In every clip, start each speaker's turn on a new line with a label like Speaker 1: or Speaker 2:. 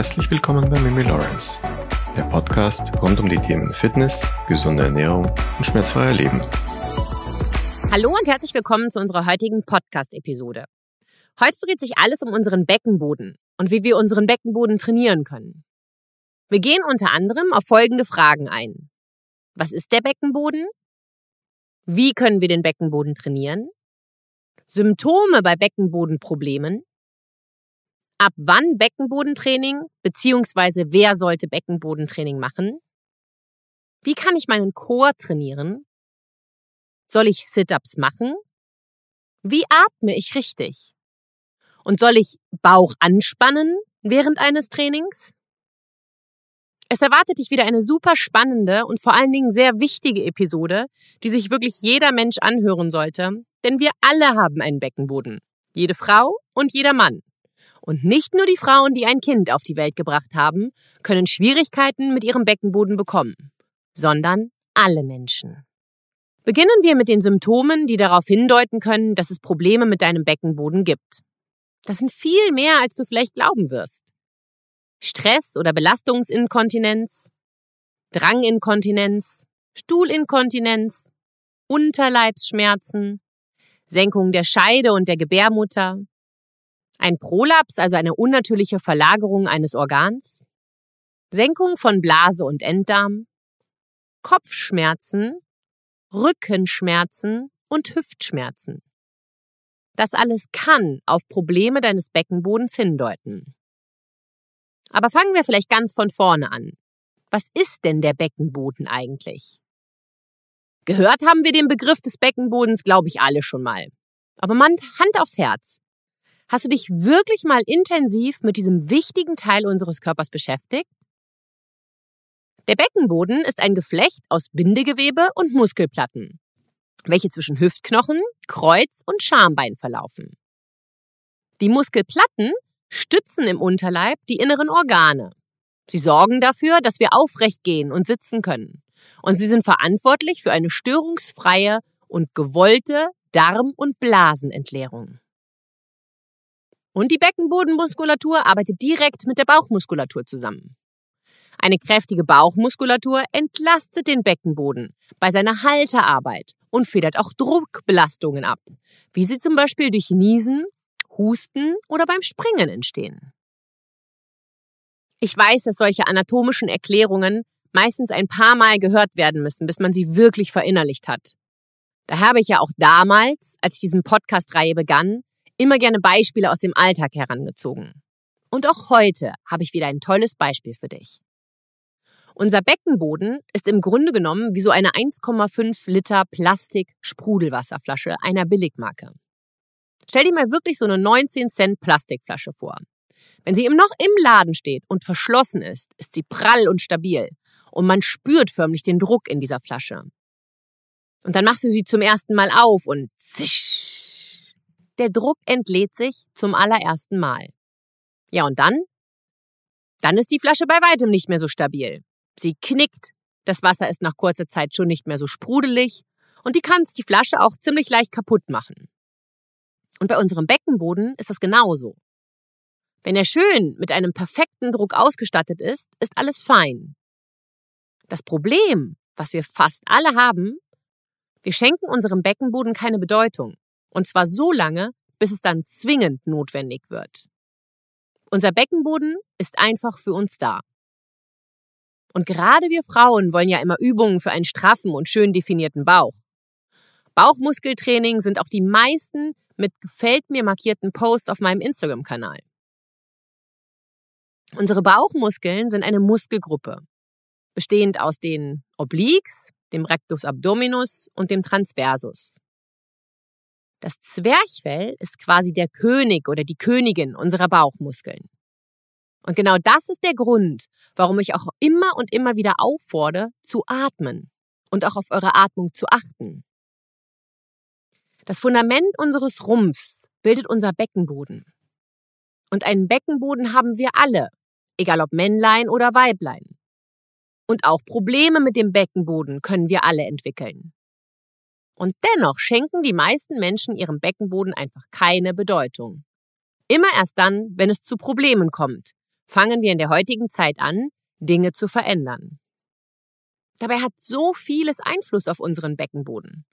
Speaker 1: Herzlich willkommen bei Mimi Lawrence, der Podcast rund um die Themen Fitness, gesunde Ernährung und schmerzfreier Leben.
Speaker 2: Hallo und herzlich willkommen zu unserer heutigen Podcast-Episode. Heute dreht sich alles um unseren Beckenboden und wie wir unseren Beckenboden trainieren können. Wir gehen unter anderem auf folgende Fragen ein. Was ist der Beckenboden? Wie können wir den Beckenboden trainieren? Symptome bei Beckenbodenproblemen? Ab wann Beckenbodentraining bzw. wer sollte Beckenbodentraining machen? Wie kann ich meinen Chor trainieren? Soll ich Sit-ups machen? Wie atme ich richtig? Und soll ich Bauch anspannen während eines Trainings? Es erwartet dich wieder eine super spannende und vor allen Dingen sehr wichtige Episode, die sich wirklich jeder Mensch anhören sollte, denn wir alle haben einen Beckenboden. Jede Frau und jeder Mann. Und nicht nur die Frauen, die ein Kind auf die Welt gebracht haben, können Schwierigkeiten mit ihrem Beckenboden bekommen, sondern alle Menschen. Beginnen wir mit den Symptomen, die darauf hindeuten können, dass es Probleme mit deinem Beckenboden gibt. Das sind viel mehr, als du vielleicht glauben wirst. Stress- oder Belastungsinkontinenz, Dranginkontinenz, Stuhlinkontinenz, Unterleibsschmerzen, Senkung der Scheide und der Gebärmutter, ein Prolaps, also eine unnatürliche Verlagerung eines Organs, Senkung von Blase und Enddarm, Kopfschmerzen, Rückenschmerzen und Hüftschmerzen. Das alles kann auf Probleme deines Beckenbodens hindeuten. Aber fangen wir vielleicht ganz von vorne an. Was ist denn der Beckenboden eigentlich? Gehört haben wir den Begriff des Beckenbodens, glaube ich, alle schon mal. Aber man, Hand aufs Herz. Hast du dich wirklich mal intensiv mit diesem wichtigen Teil unseres Körpers beschäftigt? Der Beckenboden ist ein Geflecht aus Bindegewebe und Muskelplatten, welche zwischen Hüftknochen, Kreuz und Schambein verlaufen. Die Muskelplatten stützen im Unterleib die inneren Organe. Sie sorgen dafür, dass wir aufrecht gehen und sitzen können. Und sie sind verantwortlich für eine störungsfreie und gewollte Darm- und Blasenentleerung. Und die Beckenbodenmuskulatur arbeitet direkt mit der Bauchmuskulatur zusammen. Eine kräftige Bauchmuskulatur entlastet den Beckenboden bei seiner Halterarbeit und federt auch Druckbelastungen ab, wie sie zum Beispiel durch Niesen, Husten oder beim Springen entstehen. Ich weiß, dass solche anatomischen Erklärungen meistens ein paar Mal gehört werden müssen, bis man sie wirklich verinnerlicht hat. Da habe ich ja auch damals, als ich diesen Podcast-Reihe begann, immer gerne Beispiele aus dem Alltag herangezogen. Und auch heute habe ich wieder ein tolles Beispiel für dich. Unser Beckenboden ist im Grunde genommen wie so eine 1,5 Liter Plastik-Sprudelwasserflasche einer Billigmarke. Stell dir mal wirklich so eine 19 Cent Plastikflasche vor. Wenn sie noch im Laden steht und verschlossen ist, ist sie prall und stabil und man spürt förmlich den Druck in dieser Flasche. Und dann machst du sie zum ersten Mal auf und zisch, der Druck entlädt sich zum allerersten Mal. Ja, und dann? Dann ist die Flasche bei weitem nicht mehr so stabil. Sie knickt, das Wasser ist nach kurzer Zeit schon nicht mehr so sprudelig und die kannst die Flasche auch ziemlich leicht kaputt machen. Und bei unserem Beckenboden ist das genauso. Wenn er schön mit einem perfekten Druck ausgestattet ist, ist alles fein. Das Problem, was wir fast alle haben, wir schenken unserem Beckenboden keine Bedeutung. Und zwar so lange, bis es dann zwingend notwendig wird. Unser Beckenboden ist einfach für uns da. Und gerade wir Frauen wollen ja immer Übungen für einen straffen und schön definierten Bauch. Bauchmuskeltraining sind auch die meisten mit gefällt mir markierten Posts auf meinem Instagram-Kanal. Unsere Bauchmuskeln sind eine Muskelgruppe, bestehend aus den Obliques, dem Rectus abdominus und dem Transversus. Das Zwerchfell ist quasi der König oder die Königin unserer Bauchmuskeln. Und genau das ist der Grund, warum ich auch immer und immer wieder auffordere, zu atmen und auch auf eure Atmung zu achten. Das Fundament unseres Rumpfs bildet unser Beckenboden. Und einen Beckenboden haben wir alle, egal ob Männlein oder Weiblein. Und auch Probleme mit dem Beckenboden können wir alle entwickeln. Und dennoch schenken die meisten Menschen ihrem Beckenboden einfach keine Bedeutung. Immer erst dann, wenn es zu Problemen kommt, fangen wir in der heutigen Zeit an, Dinge zu verändern. Dabei hat so vieles Einfluss auf unseren Beckenboden.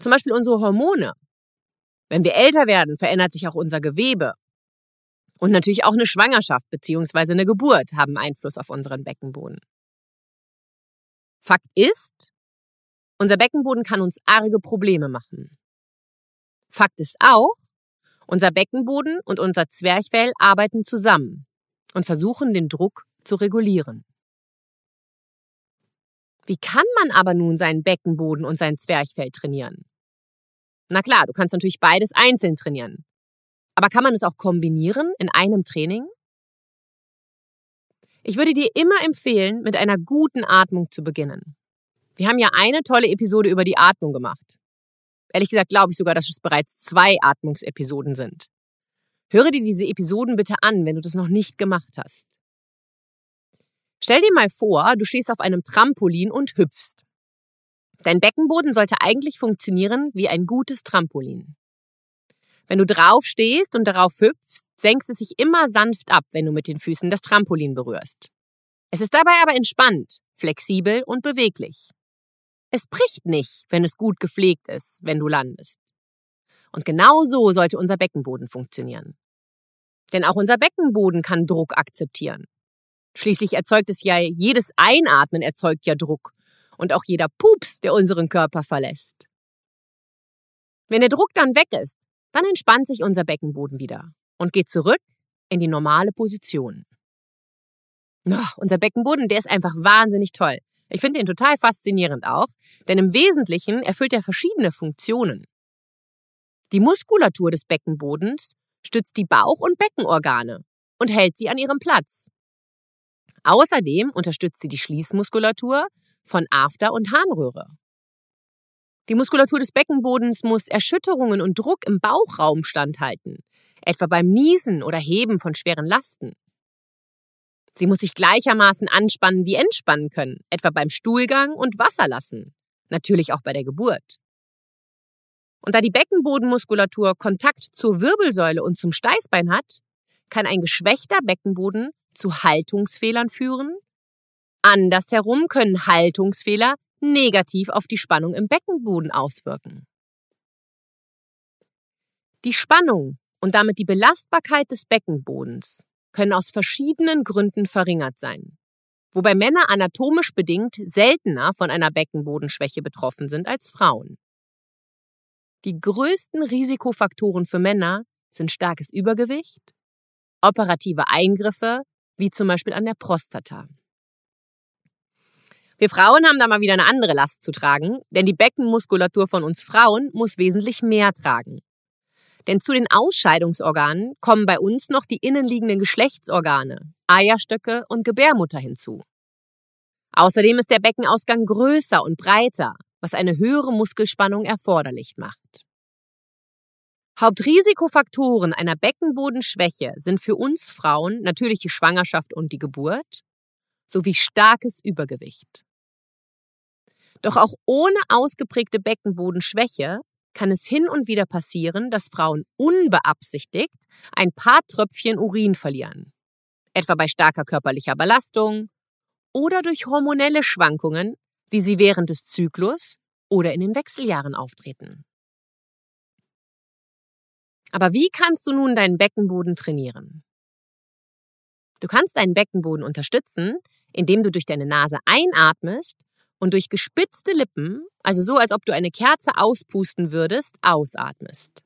Speaker 2: Zum Beispiel unsere Hormone. Wenn wir älter werden, verändert sich auch unser Gewebe. Und natürlich auch eine Schwangerschaft bzw. eine Geburt haben Einfluss auf unseren Beckenboden. Fakt ist, unser Beckenboden kann uns arge Probleme machen. Fakt ist auch, unser Beckenboden und unser Zwerchfell arbeiten zusammen und versuchen den Druck zu regulieren. Wie kann man aber nun seinen Beckenboden und sein Zwerchfell trainieren? Na klar, du kannst natürlich beides einzeln trainieren. Aber kann man es auch kombinieren in einem Training? Ich würde dir immer empfehlen, mit einer guten Atmung zu beginnen. Wir haben ja eine tolle Episode über die Atmung gemacht. Ehrlich gesagt glaube ich sogar, dass es bereits zwei Atmungsepisoden sind. Höre dir diese Episoden bitte an, wenn du das noch nicht gemacht hast. Stell dir mal vor, du stehst auf einem Trampolin und hüpfst. Dein Beckenboden sollte eigentlich funktionieren wie ein gutes Trampolin. Wenn du drauf stehst und darauf hüpfst, senkst es sich immer sanft ab, wenn du mit den Füßen das Trampolin berührst. Es ist dabei aber entspannt, flexibel und beweglich. Es bricht nicht, wenn es gut gepflegt ist, wenn du landest. Und genau so sollte unser Beckenboden funktionieren. Denn auch unser Beckenboden kann Druck akzeptieren. Schließlich erzeugt es ja, jedes Einatmen erzeugt ja Druck und auch jeder Pups, der unseren Körper verlässt. Wenn der Druck dann weg ist, dann entspannt sich unser Beckenboden wieder und geht zurück in die normale Position. Oh, unser Beckenboden, der ist einfach wahnsinnig toll. Ich finde ihn total faszinierend auch, denn im Wesentlichen erfüllt er verschiedene Funktionen. Die Muskulatur des Beckenbodens stützt die Bauch- und Beckenorgane und hält sie an ihrem Platz. Außerdem unterstützt sie die Schließmuskulatur von After- und Harnröhre. Die Muskulatur des Beckenbodens muss Erschütterungen und Druck im Bauchraum standhalten, etwa beim Niesen oder Heben von schweren Lasten. Sie muss sich gleichermaßen anspannen wie entspannen können, etwa beim Stuhlgang und Wasserlassen, natürlich auch bei der Geburt. Und da die Beckenbodenmuskulatur Kontakt zur Wirbelsäule und zum Steißbein hat, kann ein geschwächter Beckenboden zu Haltungsfehlern führen. Andersherum können Haltungsfehler negativ auf die Spannung im Beckenboden auswirken. Die Spannung und damit die Belastbarkeit des Beckenbodens können aus verschiedenen Gründen verringert sein, wobei Männer anatomisch bedingt seltener von einer Beckenbodenschwäche betroffen sind als Frauen. Die größten Risikofaktoren für Männer sind starkes Übergewicht, operative Eingriffe, wie zum Beispiel an der Prostata. Wir Frauen haben da mal wieder eine andere Last zu tragen, denn die Beckenmuskulatur von uns Frauen muss wesentlich mehr tragen. Denn zu den Ausscheidungsorganen kommen bei uns noch die innenliegenden Geschlechtsorgane, Eierstöcke und Gebärmutter hinzu. Außerdem ist der Beckenausgang größer und breiter, was eine höhere Muskelspannung erforderlich macht. Hauptrisikofaktoren einer Beckenbodenschwäche sind für uns Frauen natürlich die Schwangerschaft und die Geburt sowie starkes Übergewicht. Doch auch ohne ausgeprägte Beckenbodenschwäche kann es hin und wieder passieren, dass Frauen unbeabsichtigt ein paar Tröpfchen Urin verlieren. Etwa bei starker körperlicher Belastung oder durch hormonelle Schwankungen, wie sie während des Zyklus oder in den Wechseljahren auftreten. Aber wie kannst du nun deinen Beckenboden trainieren? Du kannst deinen Beckenboden unterstützen, indem du durch deine Nase einatmest und durch gespitzte Lippen, also so als ob du eine Kerze auspusten würdest, ausatmest.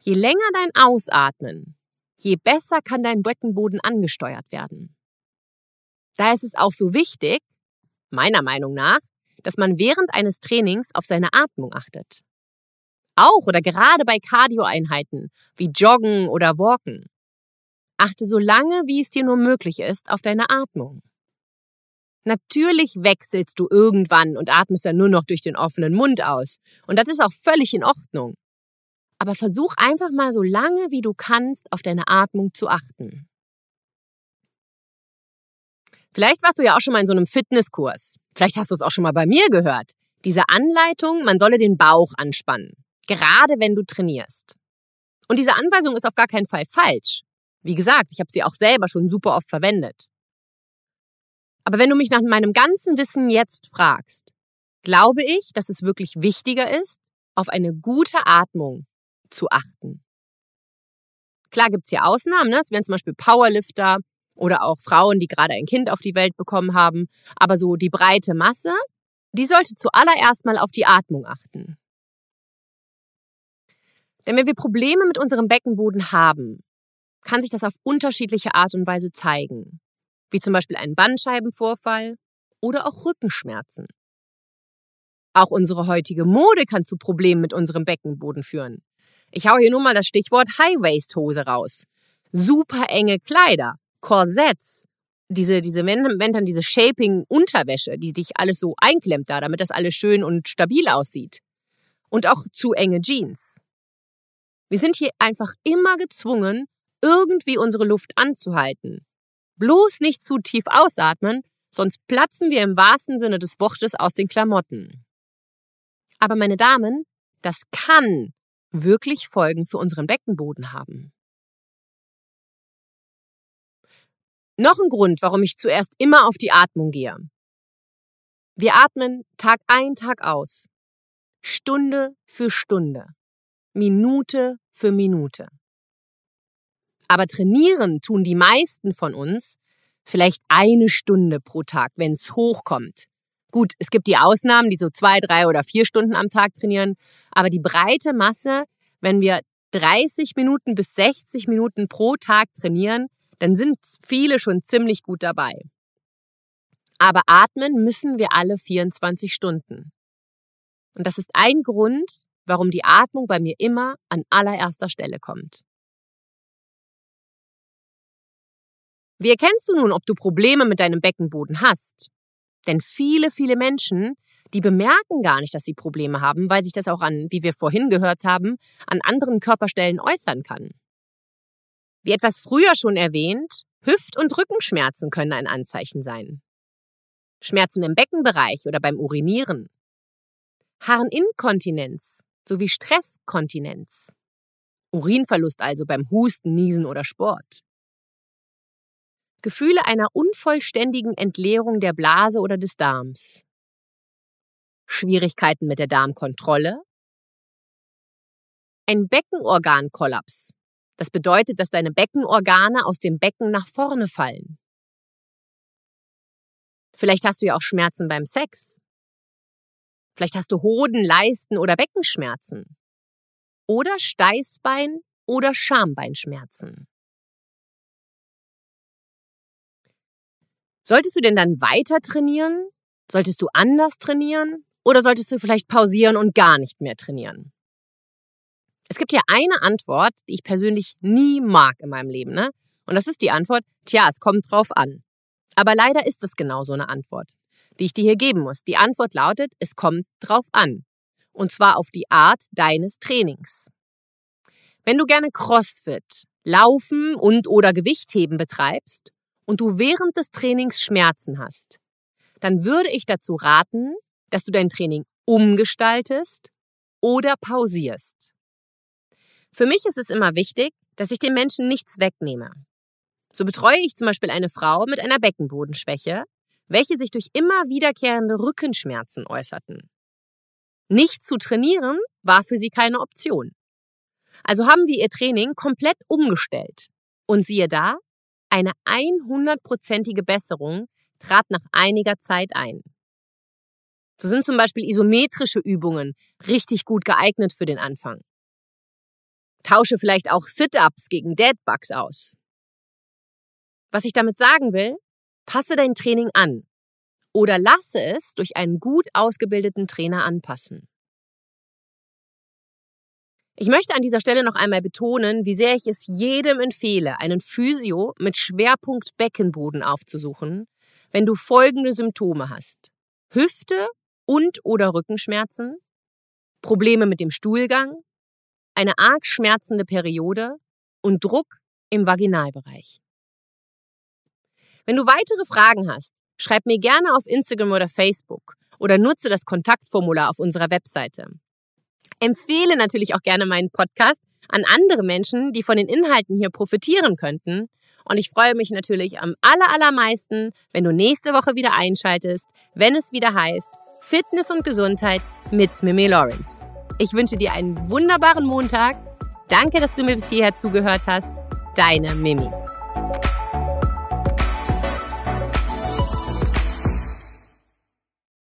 Speaker 2: Je länger dein Ausatmen, je besser kann dein Beckenboden angesteuert werden. Da ist es auch so wichtig, meiner Meinung nach, dass man während eines Trainings auf seine Atmung achtet. Auch oder gerade bei Cardioeinheiten wie Joggen oder Walken. Achte so lange, wie es dir nur möglich ist, auf deine Atmung. Natürlich wechselst du irgendwann und atmest dann nur noch durch den offenen Mund aus. Und das ist auch völlig in Ordnung. Aber versuch einfach mal so lange, wie du kannst, auf deine Atmung zu achten. Vielleicht warst du ja auch schon mal in so einem Fitnesskurs. Vielleicht hast du es auch schon mal bei mir gehört. Diese Anleitung, man solle den Bauch anspannen. Gerade wenn du trainierst. Und diese Anweisung ist auf gar keinen Fall falsch. Wie gesagt, ich habe sie auch selber schon super oft verwendet. Aber wenn du mich nach meinem ganzen Wissen jetzt fragst, glaube ich, dass es wirklich wichtiger ist, auf eine gute Atmung zu achten. Klar gibt's hier Ausnahmen, ne? es wären zum Beispiel Powerlifter oder auch Frauen, die gerade ein Kind auf die Welt bekommen haben. Aber so die breite Masse, die sollte zuallererst mal auf die Atmung achten. Denn wenn wir Probleme mit unserem Beckenboden haben, kann sich das auf unterschiedliche Art und Weise zeigen, wie zum Beispiel einen Bandscheibenvorfall oder auch Rückenschmerzen. Auch unsere heutige Mode kann zu Problemen mit unserem Beckenboden führen. Ich hau hier nur mal das Stichwort High-Waist-Hose raus. Super enge Kleider, Korsetts, diese, diese, wenn, dann diese Shaping-Unterwäsche, die dich alles so einklemmt da, damit das alles schön und stabil aussieht. Und auch zu enge Jeans. Wir sind hier einfach immer gezwungen, irgendwie unsere Luft anzuhalten. Bloß nicht zu tief ausatmen, sonst platzen wir im wahrsten Sinne des Wortes aus den Klamotten. Aber meine Damen, das kann wirklich Folgen für unseren Beckenboden haben. Noch ein Grund, warum ich zuerst immer auf die Atmung gehe. Wir atmen Tag ein, Tag aus. Stunde für Stunde. Minute für Minute. Aber trainieren tun die meisten von uns vielleicht eine Stunde pro Tag, wenn es hochkommt. Gut, es gibt die Ausnahmen, die so zwei, drei oder vier Stunden am Tag trainieren, aber die breite Masse, wenn wir 30 Minuten bis 60 Minuten pro Tag trainieren, dann sind viele schon ziemlich gut dabei. Aber atmen müssen wir alle 24 Stunden. Und das ist ein Grund, warum die Atmung bei mir immer an allererster Stelle kommt. Wie erkennst du nun, ob du Probleme mit deinem Beckenboden hast? Denn viele, viele Menschen, die bemerken gar nicht, dass sie Probleme haben, weil sich das auch an, wie wir vorhin gehört haben, an anderen Körperstellen äußern kann. Wie etwas früher schon erwähnt, Hüft- und Rückenschmerzen können ein Anzeichen sein. Schmerzen im Beckenbereich oder beim Urinieren. Harninkontinenz sowie Stresskontinenz. Urinverlust also beim Husten, Niesen oder Sport. Gefühle einer unvollständigen Entleerung der Blase oder des Darms. Schwierigkeiten mit der Darmkontrolle. Ein Beckenorgankollaps. Das bedeutet, dass deine Beckenorgane aus dem Becken nach vorne fallen. Vielleicht hast du ja auch Schmerzen beim Sex. Vielleicht hast du Hoden, Leisten oder Beckenschmerzen. Oder Steißbein oder Schambeinschmerzen. Solltest du denn dann weiter trainieren? Solltest du anders trainieren? Oder solltest du vielleicht pausieren und gar nicht mehr trainieren? Es gibt ja eine Antwort, die ich persönlich nie mag in meinem Leben, ne? Und das ist die Antwort, tja, es kommt drauf an. Aber leider ist es genau so eine Antwort, die ich dir hier geben muss. Die Antwort lautet, es kommt drauf an. Und zwar auf die Art deines Trainings. Wenn du gerne CrossFit, Laufen und oder Gewichtheben betreibst, und du während des Trainings Schmerzen hast, dann würde ich dazu raten, dass du dein Training umgestaltest oder pausierst. Für mich ist es immer wichtig, dass ich den Menschen nichts wegnehme. So betreue ich zum Beispiel eine Frau mit einer Beckenbodenschwäche, welche sich durch immer wiederkehrende Rückenschmerzen äußerten. Nicht zu trainieren war für sie keine Option. Also haben wir ihr Training komplett umgestellt. Und siehe da, eine 100-prozentige Besserung trat nach einiger Zeit ein. So sind zum Beispiel isometrische Übungen richtig gut geeignet für den Anfang. Tausche vielleicht auch Sit-ups gegen Deadbugs aus. Was ich damit sagen will, passe dein Training an oder lasse es durch einen gut ausgebildeten Trainer anpassen. Ich möchte an dieser Stelle noch einmal betonen, wie sehr ich es jedem empfehle, einen Physio mit Schwerpunkt Beckenboden aufzusuchen, wenn du folgende Symptome hast. Hüfte und oder Rückenschmerzen, Probleme mit dem Stuhlgang, eine arg schmerzende Periode und Druck im Vaginalbereich. Wenn du weitere Fragen hast, schreib mir gerne auf Instagram oder Facebook oder nutze das Kontaktformular auf unserer Webseite. Empfehle natürlich auch gerne meinen Podcast an andere Menschen, die von den Inhalten hier profitieren könnten. Und ich freue mich natürlich am allermeisten, wenn du nächste Woche wieder einschaltest, wenn es wieder heißt Fitness und Gesundheit mit Mimi Lawrence. Ich wünsche dir einen wunderbaren Montag. Danke, dass du mir bis hierher zugehört hast. Deine Mimi.